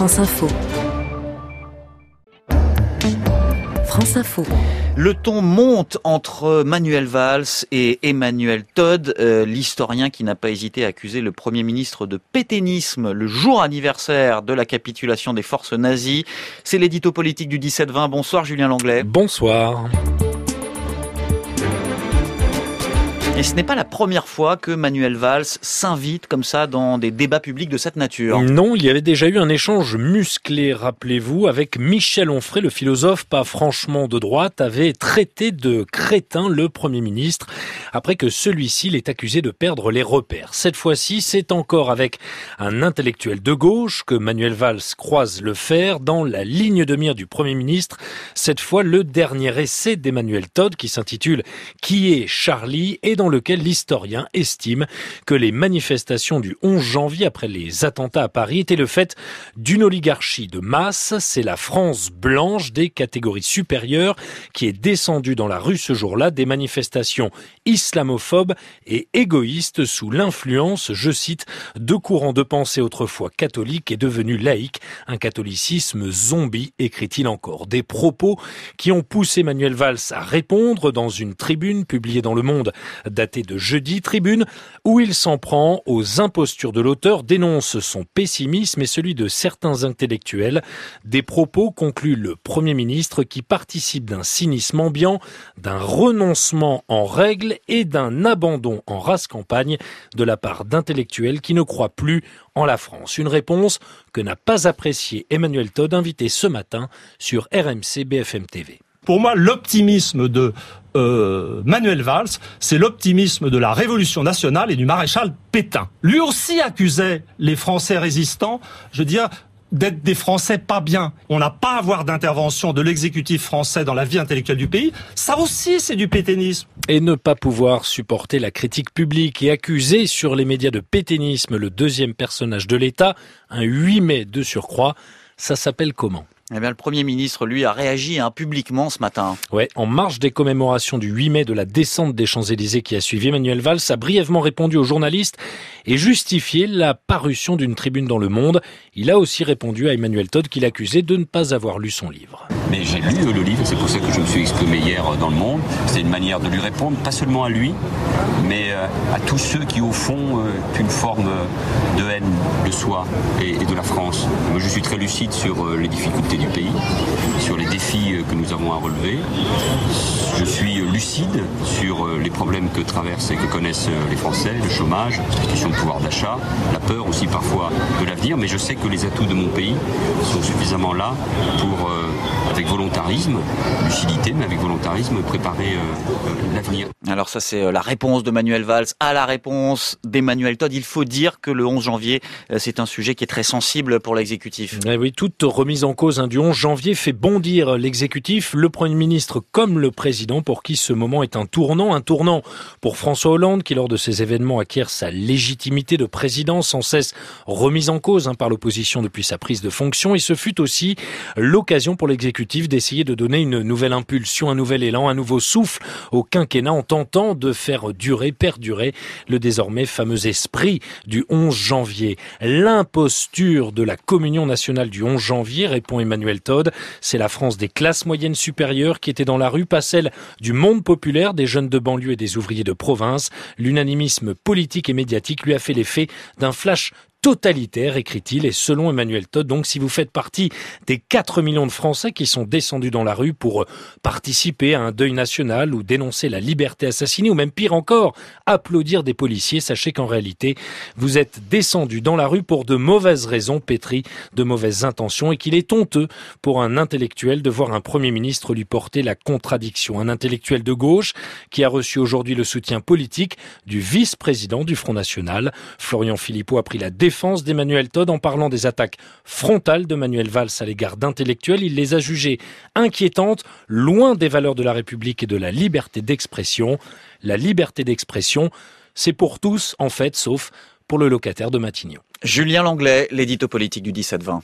France Info. France Info. Le ton monte entre Manuel Valls et Emmanuel Todd, euh, l'historien qui n'a pas hésité à accuser le Premier ministre de pétainisme le jour anniversaire de la capitulation des forces nazies. C'est l'édito politique du 17-20. Bonsoir Julien Langlais. Bonsoir. Et ce n'est pas la première fois que Manuel Valls s'invite comme ça dans des débats publics de cette nature. Non, il y avait déjà eu un échange musclé, rappelez-vous, avec Michel Onfray, le philosophe pas franchement de droite, avait traité de crétin le Premier ministre après que celui-ci l'ait accusé de perdre les repères. Cette fois-ci, c'est encore avec un intellectuel de gauche que Manuel Valls croise le fer dans la ligne de mire du Premier ministre. Cette fois, le dernier essai d'Emmanuel Todd qui s'intitule Qui est Charlie? et dans lequel l'historien estime que les manifestations du 11 janvier après les attentats à Paris étaient le fait d'une oligarchie de masse. C'est la France blanche des catégories supérieures qui est descendue dans la rue ce jour-là des manifestations islamophobes et égoïstes sous l'influence, je cite, de courants de pensée autrefois catholiques et devenus laïcs, un catholicisme zombie, écrit-il encore. Des propos qui ont poussé Manuel Valls à répondre dans une tribune publiée dans Le Monde daté de jeudi, tribune où il s'en prend aux impostures de l'auteur, dénonce son pessimisme et celui de certains intellectuels. Des propos conclut le Premier ministre qui participe d'un cynisme ambiant, d'un renoncement en règle et d'un abandon en race campagne de la part d'intellectuels qui ne croient plus en la France. Une réponse que n'a pas appréciée Emmanuel Todd, invité ce matin sur RMC BFM TV. Pour moi, l'optimisme de euh, Manuel Valls, c'est l'optimisme de la Révolution nationale et du maréchal Pétain. Lui aussi accusait les Français résistants, je veux dire, d'être des Français pas bien. On n'a pas à avoir d'intervention de l'exécutif français dans la vie intellectuelle du pays. Ça aussi, c'est du pétainisme. Et ne pas pouvoir supporter la critique publique et accuser sur les médias de pétainisme le deuxième personnage de l'État, un 8 mai de surcroît, ça s'appelle comment? Eh le Premier ministre, lui, a réagi hein, publiquement ce matin. Ouais, en marge des commémorations du 8 mai de la descente des Champs-Élysées qui a suivi, Emmanuel Valls a brièvement répondu aux journalistes et justifié la parution d'une tribune dans Le Monde. Il a aussi répondu à Emmanuel Todd qu'il accusait de ne pas avoir lu son livre. Mais j'ai lu le livre, c'est pour ça que je me suis exprimé hier dans Le Monde. C'est une manière de lui répondre, pas seulement à lui, mais euh, à tous ceux qui, au fond, euh, une forme de haine de soi et de la France. Moi, je suis très lucide sur euh, les difficultés du pays, sur les défis que nous avons à relever. Je suis lucide sur les problèmes que traversent et que connaissent les Français, le chômage, la question de pouvoir d'achat, la peur aussi parfois de l'avenir, mais je sais que les atouts de mon pays sont suffisamment là pour, volontarisme, lucidité, mais avec volontarisme, préparer l'avenir. Alors ça c'est la réponse de Manuel Valls à la réponse d'Emmanuel Todd. Il faut dire que le 11 janvier, c'est un sujet qui est très sensible pour l'exécutif. Eh oui, toute remise en cause hein, du 11 janvier fait bondir l'exécutif, le Premier ministre comme le Président, pour qui ce moment est un tournant. Un tournant pour François Hollande, qui lors de ces événements acquiert sa légitimité de président, sans cesse remise en cause hein, par l'opposition depuis sa prise de fonction. Et ce fut aussi l'occasion pour d'essayer de donner une nouvelle impulsion, un nouvel élan, un nouveau souffle au quinquennat en tentant de faire durer, perdurer le désormais fameux esprit du 11 janvier. L'imposture de la communion nationale du 11 janvier, répond Emmanuel Todd. C'est la France des classes moyennes supérieures qui était dans la rue, pas celle du monde populaire, des jeunes de banlieue et des ouvriers de province. L'unanimisme politique et médiatique lui a fait l'effet d'un flash totalitaire, écrit-il, et selon Emmanuel Todd, donc si vous faites partie des 4 millions de Français qui sont descendus dans la rue pour participer à un deuil national ou dénoncer la liberté assassinée, ou même pire encore, applaudir des policiers, sachez qu'en réalité, vous êtes descendus dans la rue pour de mauvaises raisons, pétries de mauvaises intentions, et qu'il est honteux pour un intellectuel de voir un Premier ministre lui porter la contradiction. Un intellectuel de gauche qui a reçu aujourd'hui le soutien politique du vice-président du Front National. Florian Philippot a pris la défense défense d'Emmanuel Todd en parlant des attaques frontales de Manuel Valls à l'égard d'intellectuels. Il les a jugées inquiétantes, loin des valeurs de la République et de la liberté d'expression. La liberté d'expression, c'est pour tous, en fait, sauf pour le locataire de Matignon. Julien Langlais, l'édito politique du 17-20.